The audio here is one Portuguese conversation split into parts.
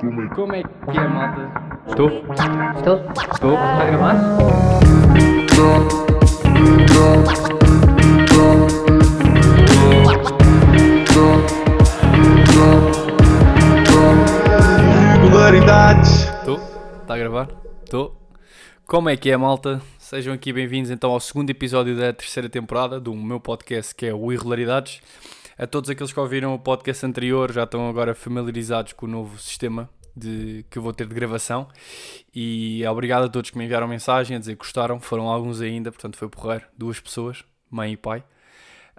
Como é que é, malta? Estou? Estou? Estou? Está a gravar? Regularidades. Estou? Está a gravar? Estou? Como é que é, malta? Sejam aqui bem-vindos então ao segundo episódio da terceira temporada do meu podcast que é o Irregularidades. A todos aqueles que ouviram o podcast anterior já estão agora familiarizados com o novo sistema de, que eu vou ter de gravação e obrigado a todos que me enviaram mensagem a dizer que gostaram, foram alguns ainda, portanto foi porrer, duas pessoas, mãe e pai.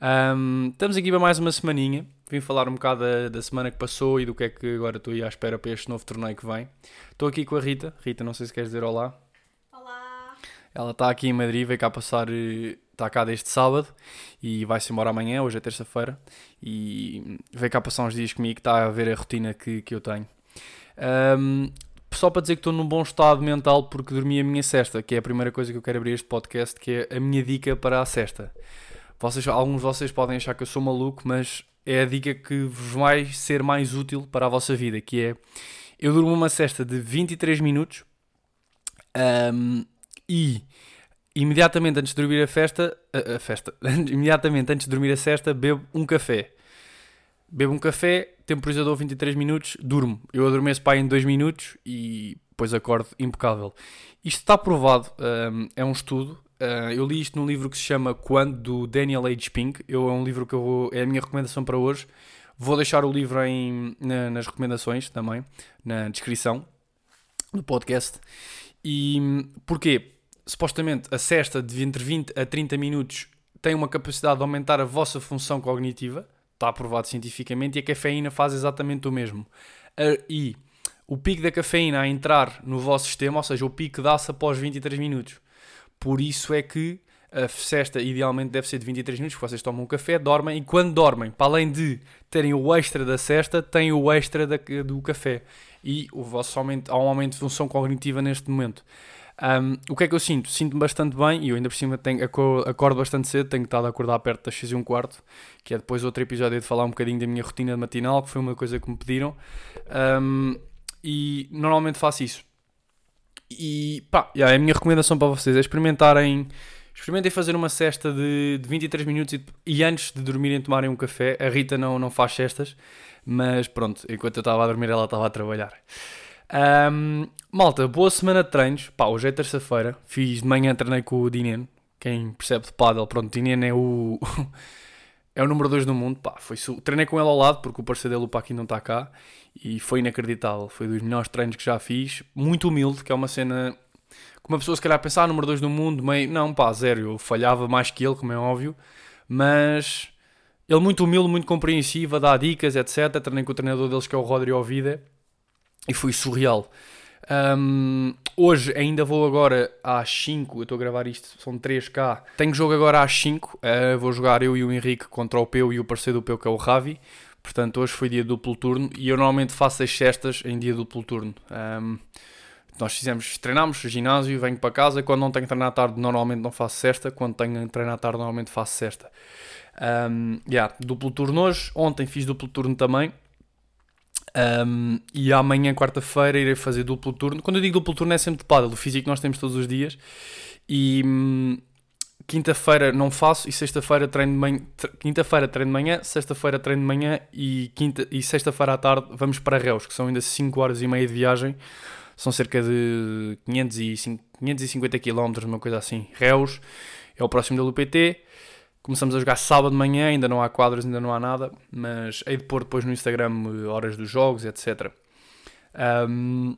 Um, estamos aqui para mais uma semaninha. Vim falar um bocado da, da, semana que passou e do que é que agora estou aí à espera para este novo torneio que vem. Estou aqui com a Rita. Rita, não sei se queres dizer olá. Ela está aqui em Madrid, veio cá passar, está cá desde sábado e vai-se embora amanhã, hoje é terça-feira, e veio cá passar uns dias comigo, está a ver a rotina que, que eu tenho. Um, só para dizer que estou num bom estado mental porque dormi a minha cesta, que é a primeira coisa que eu quero abrir este podcast, que é a minha dica para a cesta. Vocês, alguns de vocês podem achar que eu sou maluco, mas é a dica que vos vai ser mais útil para a vossa vida, que é eu durmo uma cesta de 23 minutos um, e imediatamente antes de dormir a festa, a, a, festa, imediatamente antes de dormir a cesta, bebo um café. Bebo um café, temporizador 23 minutos, durmo. Eu adormeço para em 2 minutos e depois acordo impecável. Isto está provado, um, é um estudo. Uh, eu li isto num livro que se chama Quando, do Daniel H. Pink. Eu, é um livro que eu vou, é a minha recomendação para hoje. Vou deixar o livro em, na, nas recomendações também, na descrição do podcast. E porquê? Supostamente a cesta de entre 20 a 30 minutos tem uma capacidade de aumentar a vossa função cognitiva, está aprovado cientificamente, e a cafeína faz exatamente o mesmo. E o pico da cafeína a entrar no vosso sistema, ou seja, o pico dá-se após 23 minutos. Por isso é que a cesta idealmente deve ser de 23 minutos, porque vocês tomam um café, dormem, e quando dormem, para além de terem o extra da cesta, têm o extra da, do café. E o vosso aumento, há um aumento de função cognitiva neste momento. Um, o que é que eu sinto? Sinto-me bastante bem e eu ainda por cima tenho, acordo bastante cedo, tenho estado a acordar perto das 6 e um quarto, que é depois outro episódio de falar um bocadinho da minha rotina matinal, que foi uma coisa que me pediram. Um, e normalmente faço isso. E pá, yeah, a minha recomendação para vocês é experimentarem, experimentem fazer uma cesta de, de 23 minutos e, e, antes de dormirem tomarem um café. A Rita não, não faz cestas, mas pronto, enquanto eu estava a dormir ela estava a trabalhar. Um, malta, boa semana de treinos. Pá, hoje é terça-feira. Fiz de manhã, treinei com o Dinen. Quem percebe de paddle, pronto, Dinen é o... é o número 2 do mundo. Pá, foi su... Treinei com ele ao lado, porque o parceiro dele, o Paqui, não está cá. E foi inacreditável. Foi dos melhores treinos que já fiz. Muito humilde, que é uma cena... Que uma pessoa se calhar pensar, ah, número 2 do mundo, meio... Não, pá, zero. Eu falhava mais que ele, como é óbvio. Mas... Ele muito humilde, muito compreensivo, a dar dicas, etc. Treinei com o treinador deles, que é o Rodrigo Ovida e foi surreal. Um, hoje ainda vou agora às 5, eu estou a gravar isto, são 3K. Tenho jogo agora às 5, uh, vou jogar eu e o Henrique contra o Peu e o parceiro do Peu que é o Ravi. Portanto, hoje foi dia duplo turno e eu normalmente faço as cestas em dia duplo turno. Um, nós fizemos, treinámos ginásio, venho para casa. Quando não tenho treino à tarde, normalmente não faço cesta. Quando tenho treino à tarde, normalmente faço cesta. Um, yeah, duplo turno hoje. Ontem fiz duplo turno também. Um, e amanhã, quarta-feira, irei fazer duplo turno. Quando eu digo duplo turno, é sempre de paddle, o físico nós temos todos os dias. E hum, quinta-feira não faço e sexta-feira treino de manhã. Quinta-feira treino de manhã, sexta-feira treino de manhã e, quinta, e sexta-feira à tarde vamos para Reus, que são ainda 5 horas e meia de viagem. São cerca de 505, 550 km, uma coisa assim. Reus é o próximo da UPT. Começamos a jogar sábado de manhã, ainda não há quadros, ainda não há nada, mas hei de pôr depois no Instagram eh, horas dos jogos, etc. Um,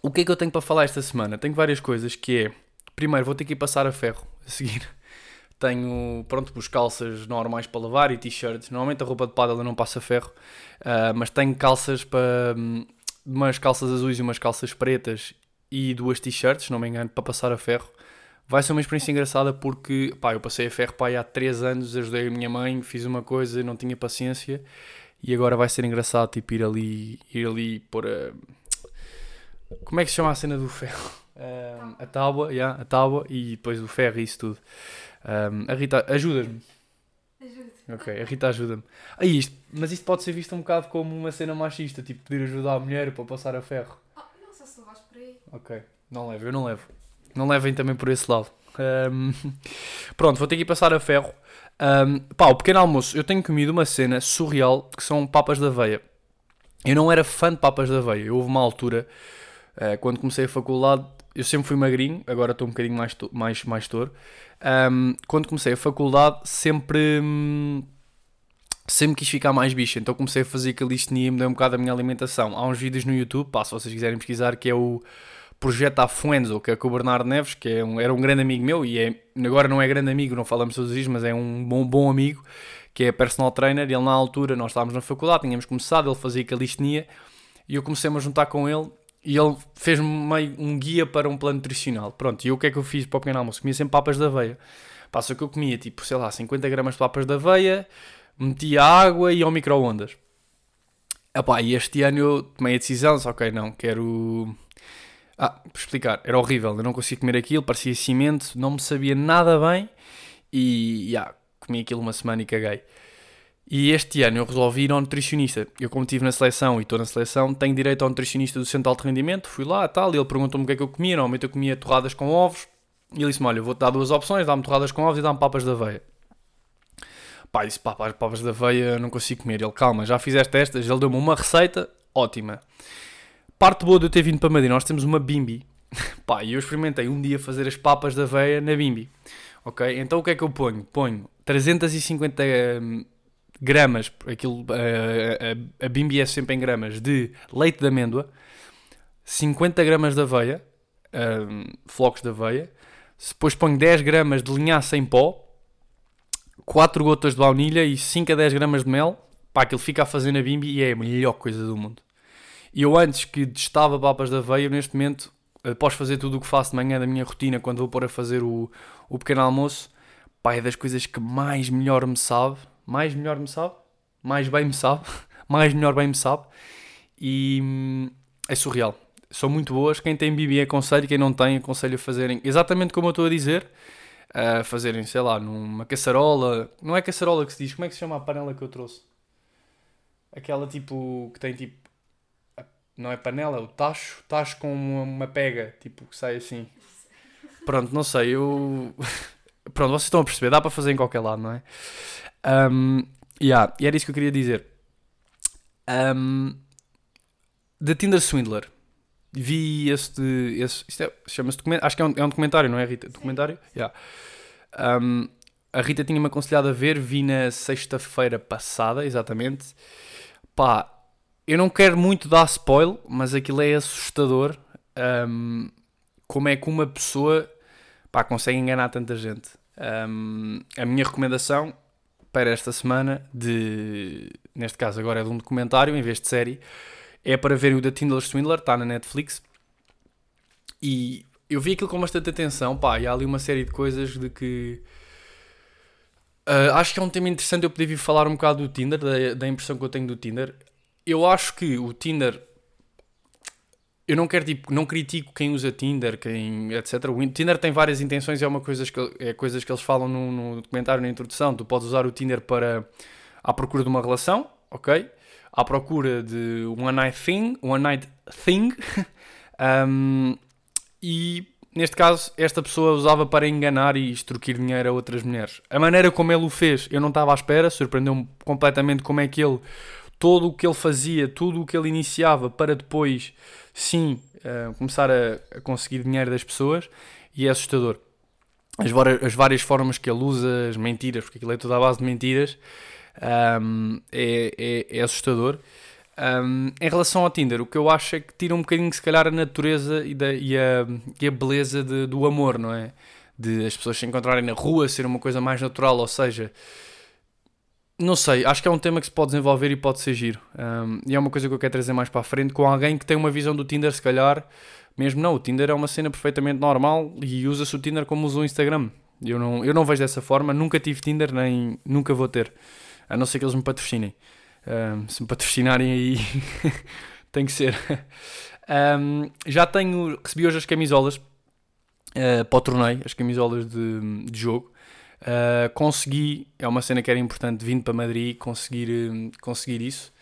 o que é que eu tenho para falar esta semana? Tenho várias coisas, que é... Primeiro, vou ter que ir passar a ferro, a seguir. Tenho, pronto, os calças normais para lavar e t-shirts. Normalmente a roupa de eu não passa ferro, uh, mas tenho calças para... Um, umas calças azuis e umas calças pretas e duas t-shirts, não me engano, para passar a ferro vai ser uma experiência engraçada porque pá, eu passei a ferro pai há 3 anos, ajudei a minha mãe, fiz uma coisa, não tinha paciência e agora vai ser engraçado tipo, ir ali, ir ali por a. Como é que se chama a cena do ferro? Um, a tábua, yeah, a tábua e depois o ferro e isso tudo. Um, a Rita, ajudas-me. Ajuda. Ok, a Rita ajuda-me. Ah, isto, mas isto pode ser visto um bocado como uma cena machista, tipo pedir ajuda à mulher para passar a ferro. Oh, não sei se levas por aí. Ok, não levo, eu não levo. Não levem também por esse lado. Ahm, pronto, vou ter que ir passar a ferro. Ahm, pá, o pequeno almoço, eu tenho comido uma cena surreal que são papas da aveia. Eu não era fã de papas da aveia. Houve uma altura, eh, quando comecei a faculdade, eu sempre fui magrinho, agora estou um bocadinho mais, mais, mais touro. Ahm, quando comecei a faculdade, sempre, hum, sempre quis ficar mais bicho, então comecei a fazer calistenia e mudei um bocado a minha alimentação. Há uns vídeos no YouTube, pá, se vocês quiserem pesquisar, que é o Projeto Afuenzo, que é com o Bernardo Neves, que é um- era um grande amigo meu e é, agora não é grande amigo, não falamos todos os dias, mas é um bom, bom amigo, que é personal trainer. Ele, na altura, nós estávamos na faculdade, tínhamos começado, ele fazia calistenia e eu comecei-me a juntar com ele e ele fez-me meio um guia para um plano nutricional. Pronto, e o que é que eu fiz para o pequeno almoço? Comia sempre papas de aveia. Passa que eu comia, tipo, sei lá, 50 gramas de papas de aveia, metia água e ao micro-ondas. Epá, e este ano eu tomei a decisão, só ok, não, quero... Ah, para explicar, era horrível, eu não conseguia comer aquilo, parecia cimento, não me sabia nada bem e, já, comi aquilo uma semana e caguei. E este ano eu resolvi ir ao nutricionista. Eu, como estive na seleção e estou na seleção, tenho direito ao nutricionista do Centro de Alto Rendimento. Fui lá tal, e ele perguntou-me o que é que eu comia. Normalmente eu comia torradas com ovos. E ele disse-me: Olha, vou-te dar duas opções: dá-me torradas com ovos e dá-me papas de aveia. Pá, disse: pá, papas de aveia não consigo comer. Ele: Calma, já fizeste estas. Ele deu-me uma receita ótima. Parte boa de eu ter vindo para Madrid, nós temos uma bimbi. Pá, e eu experimentei um dia fazer as papas de aveia na bimbi. Ok? Então o que é que eu ponho? Ponho 350 hum, gramas, aquilo, a, a, a bimbi é sempre em gramas, de leite de amêndoa, 50 gramas de aveia, hum, flocos de aveia, depois ponho 10 gramas de linhaça em pó, 4 gotas de baunilha e 5 a 10 gramas de mel, pá, aquilo fica a fazer na bimbi e é a melhor coisa do mundo. E eu antes que testava papas de aveia, eu neste momento, após fazer tudo o que faço de manhã da minha rotina, quando vou pôr a fazer o, o pequeno almoço, pá, é das coisas que mais melhor me sabe, mais melhor me sabe, mais bem me sabe, mais melhor bem me sabe, e hum, é surreal. São muito boas, quem tem bibi aconselho, quem não tem aconselho a fazerem exatamente como eu estou a dizer, a fazerem, sei lá, numa caçarola, não é caçarola que se diz, como é que se chama a panela que eu trouxe? Aquela tipo, que tem tipo, não é panela, é o tacho, tacho com uma, uma pega, tipo, que sai assim. Pronto, não sei, eu... Pronto, vocês estão a perceber, dá para fazer em qualquer lado, não é? Um, yeah, e era isso que eu queria dizer. Um, The Tinder Swindler. Vi este. este isto é, chama-se documentário. Acho que é um, é um documentário, não é, Rita? Documentário? Yeah. Um, a Rita tinha-me aconselhado a ver, vi na sexta-feira passada, exatamente. Pá, eu não quero muito dar spoiler, mas aquilo é assustador. Um, como é que uma pessoa pá, consegue enganar tanta gente. Um, a minha recomendação para esta semana, de, neste caso agora é de um documentário em vez de série, é para ver o da Tinder Swindler, está na Netflix. E eu vi aquilo com bastante atenção, pá, e há ali uma série de coisas de que. ah, acho que é um tema interessante eu poder vir falar um bocado do Tinder, da, da impressão que eu tenho do Tinder. Eu acho que o Tinder eu não quero tipo, não critico quem usa Tinder, quem, etc. O Tinder tem várias intenções é uma coisa que, é coisas que eles falam no, no documentário, na introdução. Tu podes usar o Tinder para à procura de uma relação, ok? À procura de one night thing, one night thing. Um, e neste caso, esta pessoa usava para enganar e extorquir dinheiro a outras mulheres. A maneira como ele o fez, eu não estava à espera, surpreendeu-me completamente como é que ele, todo o que ele fazia, tudo o que ele iniciava para depois sim, uh, começar a, a, conseguir dinheiro das pessoas e é assustador. As, as, várias formas que ele usa, as mentiras, porque aquilo é tudo à base de mentiras, um, é, é, é, assustador. Um, em relação ao Tinder, o que eu acho é que tira um bocadinho, se calhar, a natureza e, da, e, a, e a, beleza de, do amor, não é? De as pessoas se encontrarem na rua, ser uma coisa mais natural, ou seja, não sei, acho que é um tema que se pode desenvolver e pode ser giro. Um, e é uma coisa que eu quero trazer mais para a frente com alguém que tem uma visão do Tinder, se calhar, mesmo não. O Tinder é uma cena perfeitamente normal e usa-se o Tinder como usa o Instagram. Eu não, eu não vejo dessa forma, nunca tive Tinder, nem nunca vou ter. A não ser que eles me patrocinem. Um, se me patrocinarem aí, tem que ser. Um, já tenho, recebi hoje as camisolas uh, para o torneio, as camisolas de, de jogo. Uh, consegui, é uma cena que era importante, vindo para Madrid, conseguir, hum, conseguir isso.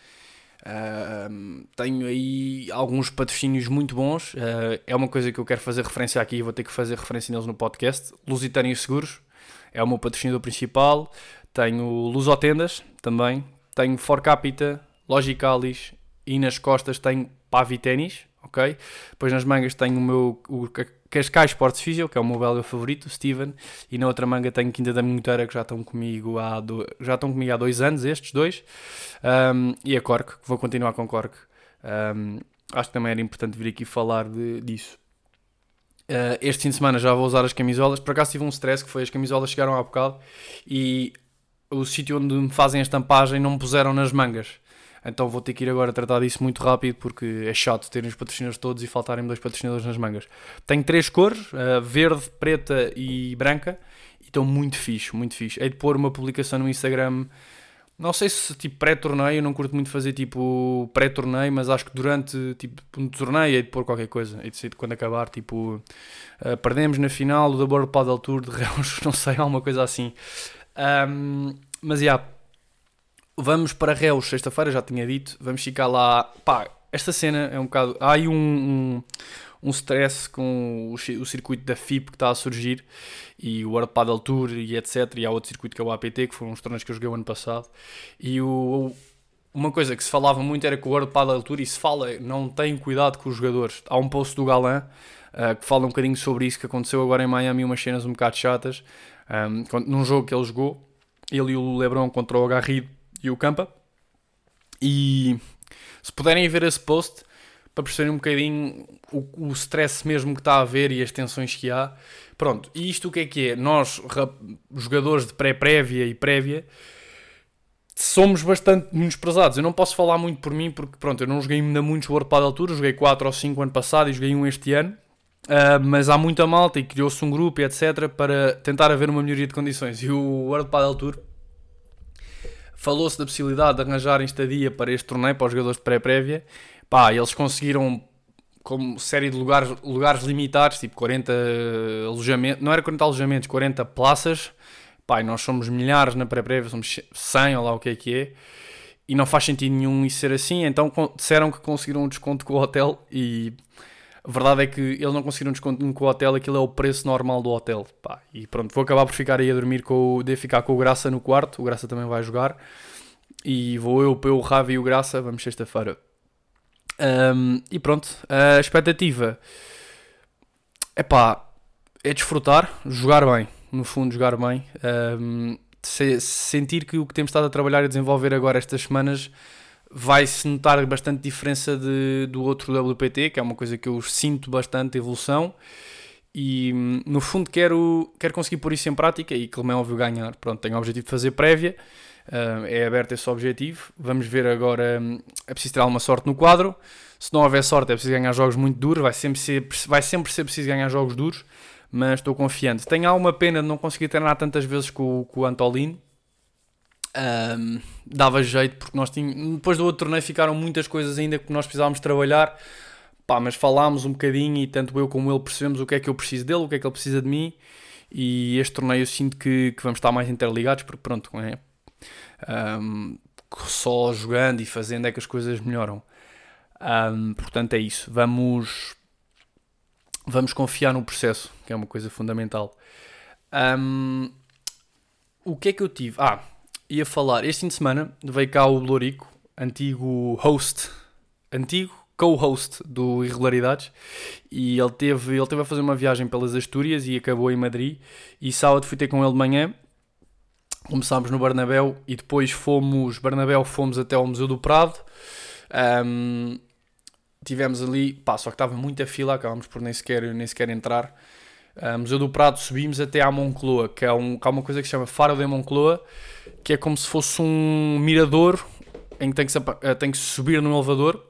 Uh, tenho aí alguns patrocínios muito bons. Uh, é uma coisa que eu quero fazer referência aqui e vou ter que fazer referência neles no podcast. Lusitânia Seguros é o meu patrocinador principal. Tenho Lusotendas também. Tenho For Capita, Logicalis e nas costas tenho Pavi Ténis, ok? Depois nas mangas tenho o meu o Cascais Sports Physio, que é o meu belga favorito, o Steven, e na outra manga tenho Quinta da Minhoteira, que já estão comigo há, do, já estão comigo há dois anos, estes dois, um, e a Cork, que vou continuar com Cork. Um, acho que também era importante vir aqui falar de, disso. Uh, este fim de semana já vou usar as camisolas. Por acaso tive um stress que foi as camisolas chegaram há bocado e o sítio onde me fazem a estampagem não me puseram nas mangas. Então vou ter que ir agora tratar disso muito rápido porque é chato terem os patrocinadores todos e faltarem dois patrocinadores nas mangas. Tenho três cores, uh, verde, preta e branca, e estão muito fixe, muito fixe. Hei de pôr uma publicação no Instagram, não sei se tipo pré-torneio, não curto muito fazer tipo pré-torneio, mas acho que durante tipo um torneio hei de pôr qualquer coisa, hei de ser quando acabar, tipo uh, perdemos na final do World Paddle Tour de Reus, não sei, alguma coisa assim. Um, mas yeah, Vamos para Reus, sexta-feira, já tinha dito. Vamos ficar lá. Pá, esta cena é um bocado. Há aí um, um, um stress com o, o, circuito da FIP que está a surgir e o World Paddle Tour e etc. E há outro circuito que é o APT, que foram os torneios que eu joguei o ano passado. E o, uma coisa que se falava muito era que o World Paddle Tour, e se fala, não tem cuidado com os jogadores. Há um post do Galan uh, que fala um bocadinho sobre isso que aconteceu agora em Miami, umas cenas um bocado chatas. Um, num jogo que ele jogou, ele e o Lebron contra o Garrido e o Campa. E se puderem ver esse post para perceberem um bocadinho o, o stress mesmo que está a haver e as tensões que há. Pronto, e isto o que é que é? Nós, jogadores de pré-prévia e prévia, somos bastante menosprezados. Eu não posso falar muito por mim, porque pronto, eu não joguei ainda muitos World Padel Tour, joguei 4 ou 5 ano passado e joguei um este ano. Uh, mas há muita malta e criou-se um grupo e etc. para tentar haver uma melhoria de condições. E o World Padel Tour falou-se da possibilidade de arranjarem estadia para este torneio, para os jogadores de pré-prévia. Pá, eles conseguiram como série de lugares, lugares limitados, tipo 40 alojamentos, não era 40 alojamentos, 40 plaças. Pá, nós somos milhares na pré-prévia, somos 100 ou lá o que é que é. E não faz sentido nenhum isso ser assim, então disseram que conseguiram um desconto com o hotel e a verdade é que eles não conseguiram desconto com o hotel, aquilo é o preço normal do hotel. Pá, e pronto, vou acabar por ficar aí a dormir com o. de ficar com o Graça no quarto. O Graça também vai jogar. E vou eu, para o Ravi e o Graça, vamos sexta-feira. Um, e pronto, a expectativa é pá, é desfrutar, jogar bem, no fundo, jogar bem. Um, se, sentir que o que temos estado a trabalhar e desenvolver agora estas semanas vai-se notar bastante diferença de, do outro WPT, que é uma coisa que eu sinto bastante evolução. E no fundo quero, quero conseguir pôr isso em prática e, como é óbvio, ganhar. Pronto, tenho o objetivo de fazer prévia, uh, é aberto esse objetivo. Vamos ver agora, um, é preciso ter alguma sorte no quadro. Se não houver sorte, é preciso ganhar jogos muito duros. Vai sempre ser, vai sempre ser preciso ganhar jogos duros, mas estou confiante. Tenho alguma pena de não conseguir treinar tantas vezes com, com o Antolino um, dava jeito porque nós tínhamos, depois do outro torneio ficaram muitas coisas ainda que nós precisávamos trabalhar, pá, mas falámos um bocadinho e tanto eu como ele percebemos o que é que eu preciso dele, o que é que ele precisa de mim e este torneio eu sinto que, que vamos estar mais interligados porque pronto, é? Um, só jogando e fazendo é que as coisas melhoram. Um, portanto é isso, vamos vamos confiar no processo, que é uma coisa fundamental. Um, o que é que eu tive? Ah, ia falar, este fim de semana veio cá o Lorico, antigo host, antigo co-host do Irregularidades, e ele teve, ele teve a fazer uma viagem pelas Astúrias e acabou em Madrid, e sábado fui ter com ele de manhã, começámos no Barnabéu e depois fomos, Barnabéu fomos até ao Museu do Prado, um, tivemos ali, pá, só que estava muita fila, acabámos por nem sequer, nem sequer entrar, uh, Museu do Prado subimos até à Moncloa, que é, um, que uma coisa que se chama Faro de Moncloa, que é como se fosse um mirador em que tem que, se, eh, tem que subir no elevador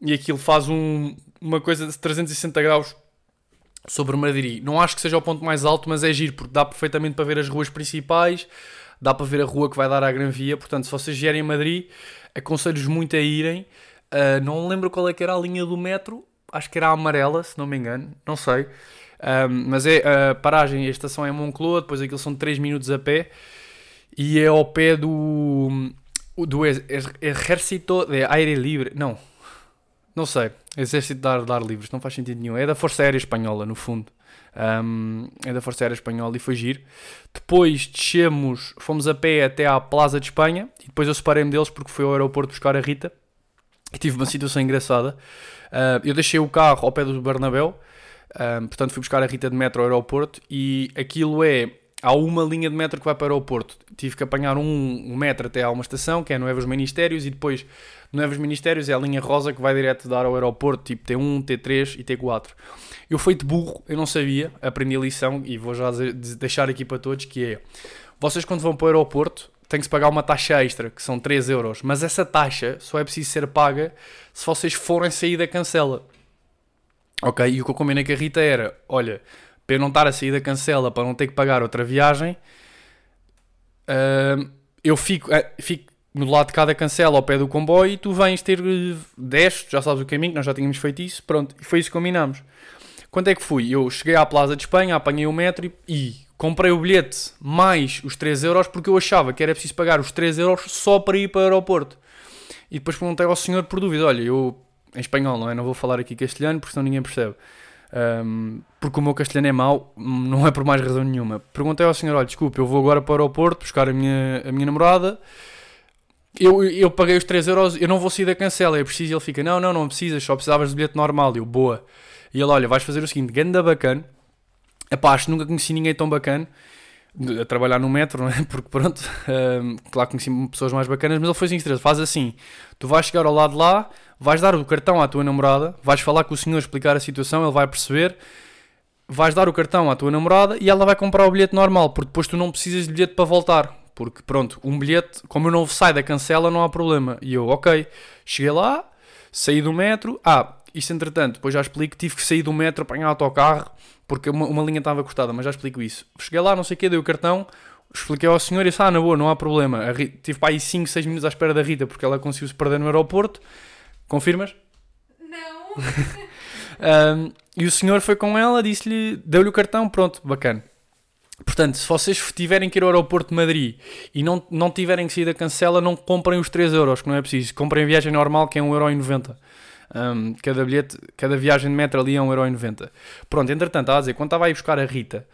e aquilo faz um, uma coisa de 360 graus sobre Madrid. Não acho que seja o ponto mais alto, mas é giro, porque dá perfeitamente para ver as ruas principais, dá para ver a rua que vai dar à Gran Via. Portanto, se vocês vierem a Madrid, aconselho-vos muito a irem. Uh, não lembro qual é que era a linha do metro, acho que era a amarela, se não me engano, não sei. Um, mas é a paragem, a estação é Moncloa, depois aquilo são 3 minutos a pé e é ao pé do, do ex- ex- Exército de Aire Livre. Não, não sei. Exército de Ar, de ar Livres, não faz sentido nenhum. É da Força Aérea Espanhola, no fundo. Um, é da Força Aérea Espanhola e foi giro. Depois descemos, fomos a pé até à Plaza de Espanha e depois eu separei-me deles porque fui ao aeroporto buscar a Rita e tive uma situação engraçada. Uh, eu deixei o carro ao pé do Bernabéu, um, portanto fui buscar a Rita de metro ao aeroporto e aquilo é. Há uma linha de metro que vai para o aeroporto. Tive que apanhar um, um metro até a uma estação, que é Novos Ministérios, e depois Novos Ministérios é a linha rosa que vai direto dar ao aeroporto, tipo T1, T3 e T4. Eu feito burro, eu não sabia, aprendi a lição e vou já deixar aqui para todos que é, vocês quando vão para o aeroporto têm que se pagar uma taxa extra, que são 3 euros, mas essa taxa só é preciso ser paga se vocês forem sair da cancela. Ok? E o que eu combinei com a Rita era, olha, para eu não estar a sair da cancela, para não ter que pagar outra viagem, ahm, eu fico, ah, fico no lado de cada cancela ao pé do comboio e tu vens ter eh, 10, já sabes o caminho, nós já tínhamos feito isso, pronto, e foi isso que combinámos. Quando é que fui? Eu cheguei à Plaza de Espanha, apanhei o metro e, e comprei o bilhete mais os 3 euros porque eu achava que era preciso pagar os 3 euros só para ir para o aeroporto. E depois perguntei ao senhor por dúvida, olha, eu em espanhol, não é? Não vou falar aqui castelhano porque senão ninguém percebe. Um, porque o meu castelhano é mau, não é por mais razão nenhuma. Perguntei ao senhor, olha, desculpe, eu vou agora para o aeroporto buscar a minha, a minha namorada. Eu, eu paguei os 3 euros, eu não vou sair da cancela, é preciso. Ele fica, não, não, não precisas, só precisavas de bilhete normal. Eu, boa. E ele, olha, vais fazer o seguinte, ganda bacana. Epá, acho que nunca conheci ninguém tão bacana a trabalhar no metro, não é? Porque pronto, hum, claro conheci pessoas mais bacanas, mas ele foi assim, faz assim, tu vais chegar ao lado lá, vais dar o cartão à tua namorada, vais falar com o senhor, explicar a situação, ele vai perceber, vais dar o cartão à tua namorada e ela vai comprar o bilhete normal, porque depois tu não precisas de bilhete para voltar. Porque pronto, um bilhete, como eu não sai da cancela, não há problema. E eu, ok, cheguei lá, saí do metro. Ah, isto entretanto, depois já explico, tive que sair do metro, apanhar autocarro, porque uma, uma linha estava cortada, mas já explico isso. Cheguei lá, não sei o quê, dei o cartão, expliquei ao senhor e disse, ah, na boa, não há problema. A Ri- tive para aí 5, 6 minutos à espera da Rita, porque ela conseguiu se perder no aeroporto. Confirmas? Não. Um, e o senhor foi com ela, disse-lhe, deu-lhe o cartão, pronto, bacana. Portanto, se vocês tiverem que ir ao aeroporto de Madrid e não, não tiverem que sair da cancela, não comprem os 3 euros, que não é preciso. Comprem a viagem normal, que é 1,90€. Um, cada bilhete, cada viagem de metro ali é 1,90€. Pronto, entretanto, estava a dizer, quando estava a ir buscar a Rita,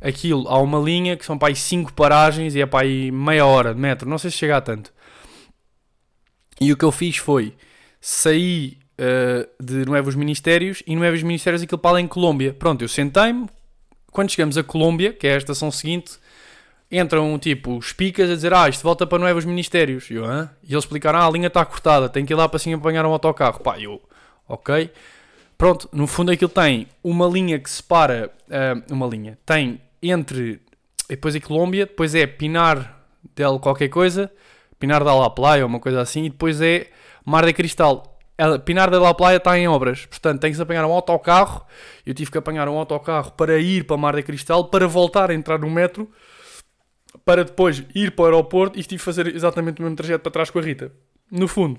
aquilo, há uma linha que são para aí 5 paragens e é para aí meia hora de metro, não sei se chega a tanto. E o que eu fiz foi, saí uh, de Novos Ministérios e Novos Ministérios aquilo para lá em Colômbia. Pronto, eu sentei-me. Quando chegamos a Colômbia, que é a estação seguinte, entram tipo os picas a dizer: Ah, isto volta para Novos Ministérios. E, eu, Hã? e eles explicaram: Ah, a linha está cortada, tem que ir lá para cima apanhar um autocarro. Pá, eu, ok. Pronto, no fundo aquilo tem uma linha que separa. ah, uma linha. Tem entre. Depois é Colômbia, depois é Pinar del qualquer coisa, Pinar de la Playa, uma coisa assim, e depois é Mar de Cristal. Pinar de la Playa está em obras, portanto tem que se apanhar um autocarro. Eu tive que apanhar um autocarro para ir para Mar de Cristal, para voltar a entrar no metro, para depois ir para o aeroporto e tive que fazer exatamente o mesmo trajeto para trás com a Rita. No fundo,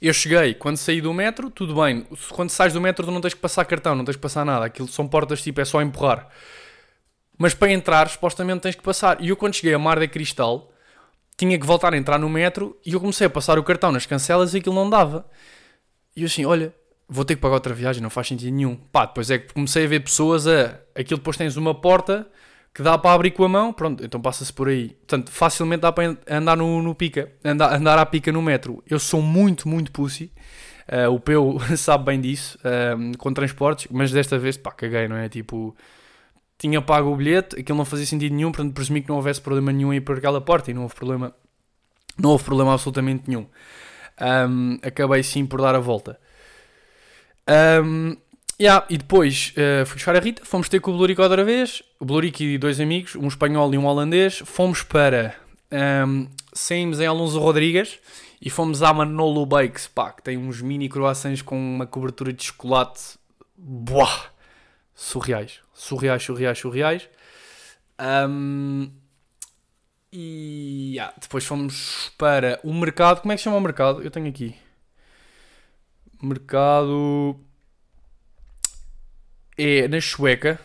eu cheguei, quando saí do metro, tudo bem. Quando sais do metro, tu não tens que passar cartão, não tens que passar nada. Aquilo são portas tipo, é só empurrar. Mas para entrar, supostamente tens que passar. E eu, quando cheguei a Mar de Cristal, tinha que voltar a entrar no metro e eu comecei a passar o cartão nas cancelas e aquilo não dava. E eu assim, olha, vou ter que pagar outra viagem, não faz sentido nenhum. Pá, depois é que comecei a ver pessoas a. Aquilo depois tens uma porta que dá para abrir com a mão, pronto, então passa-se por aí. Portanto, facilmente dá para andar no, no pica, andar, andar à pica no metro. Eu sou muito, muito pussy. Ah, o Peu sabe bem disso, ah, com transportes, mas desta vez, pá, caguei, não é? Tipo, tinha pago o bilhete, aquilo não fazia sentido nenhum, portanto presumi que não houvesse problema nenhum em ir por aquela porta e não houve problema, não houve problema absolutamente nenhum. Ahm, acabei sim por dar a volta. Ahm, yeah, e depois eh, fui buscar a Rita, fomos ter com o Blurico outra vez, o Blurico e dois amigos, um espanhol e um holandês, fomos para, ahm, saímos em Alonso Rodrigues e fomos à Manolo Bakes, pá, que tem uns mini croissants com uma cobertura de chocolate, buah, surreais, surreais, surreais, surreais. Ahm, e yeah, depois fomos para o mercado. Como é que chama o mercado? Eu tenho aqui. Mercado. é na Sueca.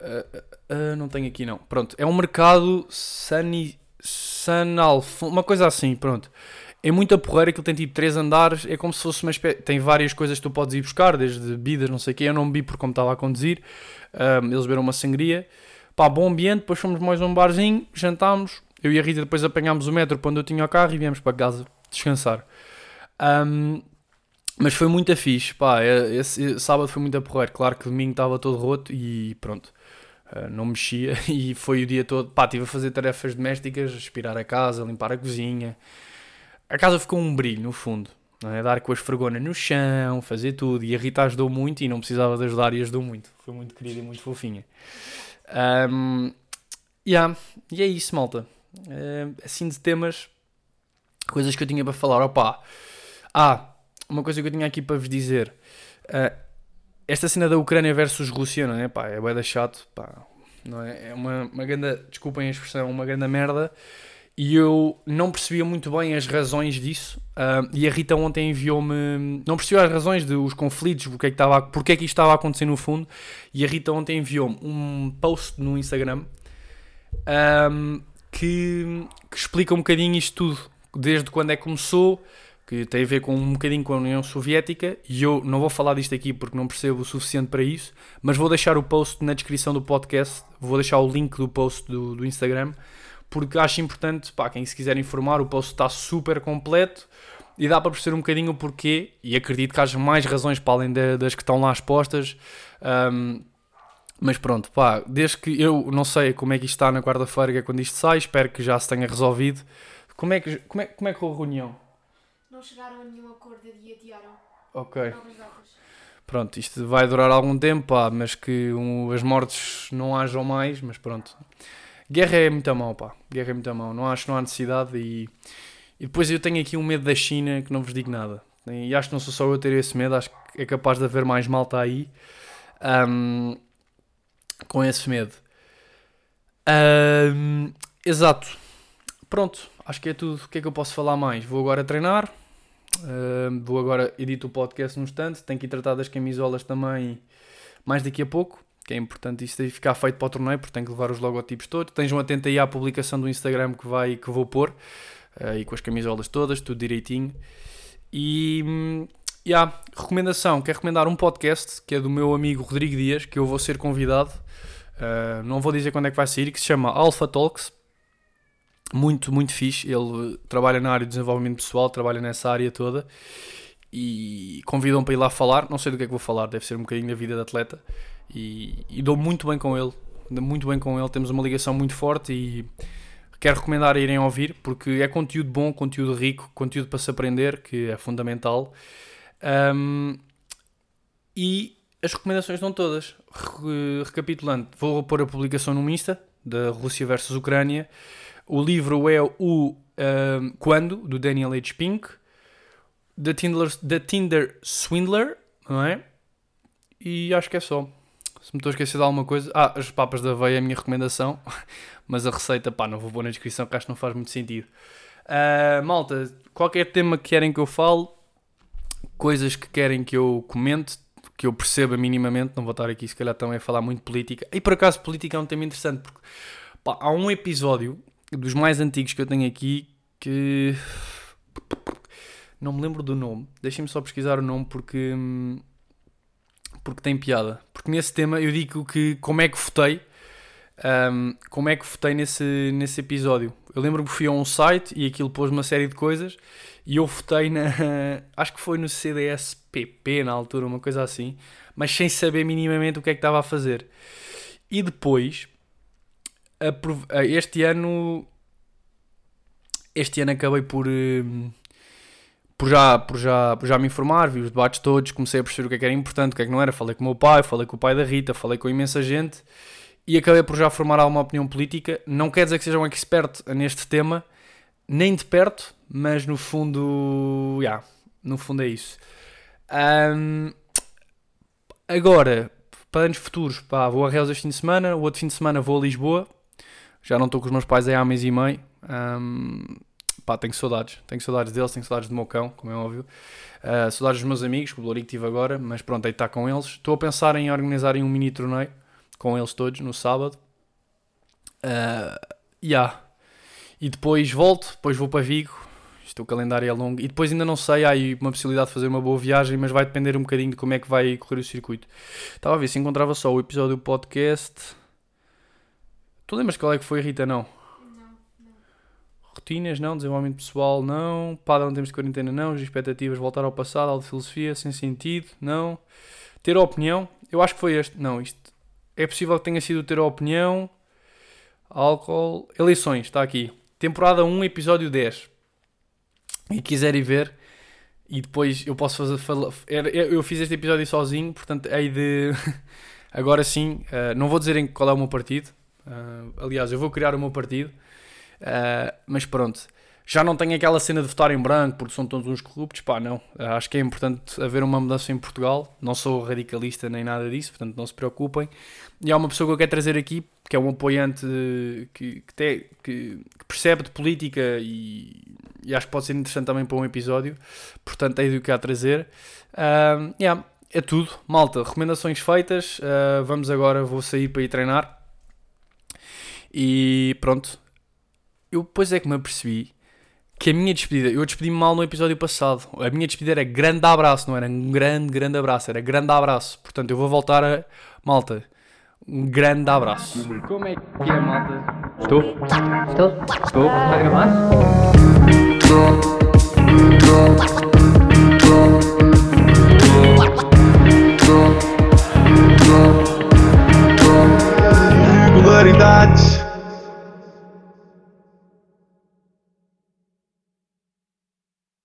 Ah, ah, não tenho aqui não. Pronto, é um mercado Sani, Sanalf, uma coisa assim, pronto. É muita porreira, aquilo tem tipo 3 andares, é como se fosse uma espécie. Tem várias coisas que tu podes ir buscar, desde bebidas, não sei o quê. Eu não bebi porque como estava a conduzir. Ah, eles beberam uma sangria. Pá, bom ambiente, depois fomos mais a um barzinho, jantámos. Eu e a Rita depois apanhámos o metro onde eu tinha o carro e viemos para casa descansar. Ahm, mas foi muito fixe, pá, é- esse sábado foi muito a porrer. Claro que domingo estava todo roto e pronto, ah, não mexia e foi o dia todo, pá, estive a fazer tarefas domésticas, aspirar a casa, limpar a cozinha. A casa ficou um brilho no fundo, não é? Dar com a esfregona no chão, fazer tudo. E a Rita ajudou muito e não precisava de ajudar e ajudou muito. Foi muito querida e muito fofinha. Ahm, yeah, e é isso, malta. Ah, assim de temas, coisas que eu tinha para falar. Opa, ah, uma coisa que eu tinha aqui para vos dizer. Ah, esta cena da Ucrânia versus Rússia, não é? Pá, é bué da chato, pá, não é? É uma, uma grande, desculpem a expressão, uma grande merda. E eu não percebia muito bem as razões disso. ah, e a Rita ontem enviou-me. Não percebia as razões dos conflitos, porque é que, estava, porque é que isto estava a acontecer no fundo. E a Rita ontem enviou-me um post no Instagram ahm, que, que explica um bocadinho isto tudo. Desde quando é que começou, que tem a ver com um bocadinho com a União Soviética. E eu não vou falar disto aqui porque não percebo o suficiente para isso. Mas vou deixar o post na descrição do podcast. Vou deixar o link do post do, do Instagram. Porque acho importante, pá, quem se quiser informar, o post está super completo e dá para perceber um bocadinho o porquê. E acredito que haja mais razões para além da- das que estão lá expostas. Ahm, mas pronto, pá, desde que eu não sei como é que isto está na quarta-feira, que é quando isto sai, espero que já se tenha resolvido. Como é que, como é, como é que foi a reunião? Não chegaram a nenhum acordo e adiaram Ok. Pronto, isto vai durar algum tempo, pá, mas que um, as mortes não hajam mais, mas pronto. Guerra é muito a mão, pá. Guerra é muito a mão. Não acho não há necessidade e, e depois eu tenho aqui um medo da China que não vos digo nada. E acho que não sou só eu a ter esse medo, acho que é capaz de haver mais malta aí ahm, com esse medo. Ahm, exato. Pronto, acho que é tudo. O que é que eu posso falar mais? Vou agora treinar. ahm, vou agora edito o podcast num instante. Tenho que ir tratar das camisolas também mais daqui a pouco. Que é importante isto aí ficar feito para o torneio, porque tenho que levar os logotipos todos. Estejam atentos aí à publicação do Instagram que, vai, que vou pôr. aí com as camisolas todas, tudo direitinho. E. hum, yeah, recomendação: quero recomendar um podcast que é do meu amigo Rodrigo Dias, que eu vou ser convidado. Uh, não vou dizer quando é que vai sair, que se chama Alpha Talks. Muito, muito fixe. Ele uh, trabalha na área de desenvolvimento pessoal, trabalha nessa área toda. E convidam para ir lá falar. Não sei do que é que vou falar, deve ser um bocadinho da vida de atleta. E, e dou muito bem com ele. Muito bem com ele, temos uma ligação muito forte e quero recomendar a irem ouvir porque é conteúdo bom, conteúdo rico, conteúdo para se aprender, que é fundamental. Um, e as recomendações estão todas. Re- recapitulando, vou pôr a publicação no Insta da Rússia versus Ucrânia. O livro é o um, Quando, do Daniel H. Pink. The Tinder, The Tinder Swindler, não é? E acho que é só. Se me estou a esquecer de alguma coisa. Ah, as papas da aveia é a minha recomendação. Mas a receita, pá, não vou pôr na descrição que acho que não faz muito sentido. Ah, malta, qualquer tema que querem que eu fale, coisas que querem que eu comente, que eu perceba minimamente, não vou estar aqui se calhar também a falar muito política. E por acaso política é um tema interessante, porque pá, há um episódio dos mais antigos que eu tenho aqui que não me lembro do nome. Deixem-me só pesquisar o nome porque hum, porque tem piada. Porque nesse tema eu digo que como é que votei, hum, como é que votei nesse, nesse episódio. Eu lembro-me que fui a um site e aquilo pôs uma série de coisas e eu votei na. Acho que foi no CDSPP na altura, uma coisa assim, mas sem saber minimamente o que é que estava a fazer. E depois, aprove- este ano. Este ano acabei por. Por já, por, já, por já me informar, vi os debates todos, comecei a perceber o que é que era importante, o que é que não era. Falei com o meu pai, falei com o pai da Rita, falei com imensa gente e acabei por já formar alguma opinião política. Não quer dizer que seja um expert neste tema, nem de perto, mas no fundo, yeah, no fundo é isso. Ahm, agora, para anos futuros, pá, vou a Reus este fim de semana, o outro fim de semana vou a Lisboa. Já não estou com os meus pais aí há mês e meio. Ahm, pá, tenho saudades. Tenho saudades deles, tenho saudades do meu cão, como é óbvio. Uh, saudades dos meus amigos, que o Lorico tive agora, mas pronto, aí está com eles. Estou a pensar em organizar um mini torneio com eles todos no sábado. Uh, yeah. E depois volto, depois vou para Vigo. Isto o calendário é longo. E depois ainda não sei, há aí uma possibilidade de fazer uma boa viagem, mas vai depender um bocadinho de como é que vai correr o circuito. Estava a ver se encontrava só o episódio do podcast. Tu lembras qual é que foi, Rita? Não. Rotinas, não. Desenvolvimento pessoal, não. Pada, não temos de quarentena, não. As expectativas, voltar ao passado, aula de filosofia, sem sentido, não. Ter opinião, eu acho que foi este. Não, isto. É possível que tenha sido ter opinião. Álcool. Eleições, está aqui. Temporada 1, episódio 10. E quiserem ver. E depois eu posso fazer. fala- Eu fiz este episódio sozinho, portanto, hei de. Agora sim, eh, não vou dizer em qual é o meu partido. eh, aliás, eu vou criar o meu partido. Eh, mas pronto. Já não tenho aquela cena de votar em branco porque são todos uns corruptos. Pá, não. Eh, acho que é importante haver uma mudança em Portugal. Não sou radicalista nem nada disso, portanto, não se preocupem. E há uma pessoa que eu quero trazer aqui, que é um apoiante que, que, te- que- que percebe de política e, e acho que pode ser interessante também para um episódio. Portanto, é do que há a trazer. Ahm, yeah, é tudo. Malta, recomendações feitas. Ah, vamos agora, vou sair para ir treinar. E pronto eu depois é que me apercebi que a minha despedida, eu despedi-me mal no episódio passado. A minha despedida era grande abraço, não era um grande, grande abraço, era grande abraço. Portanto, eu vou voltar a. Malta, um grande abraço. Como é que é, malta? Estou? Estou? Estou? Está a gravar? Regularidades.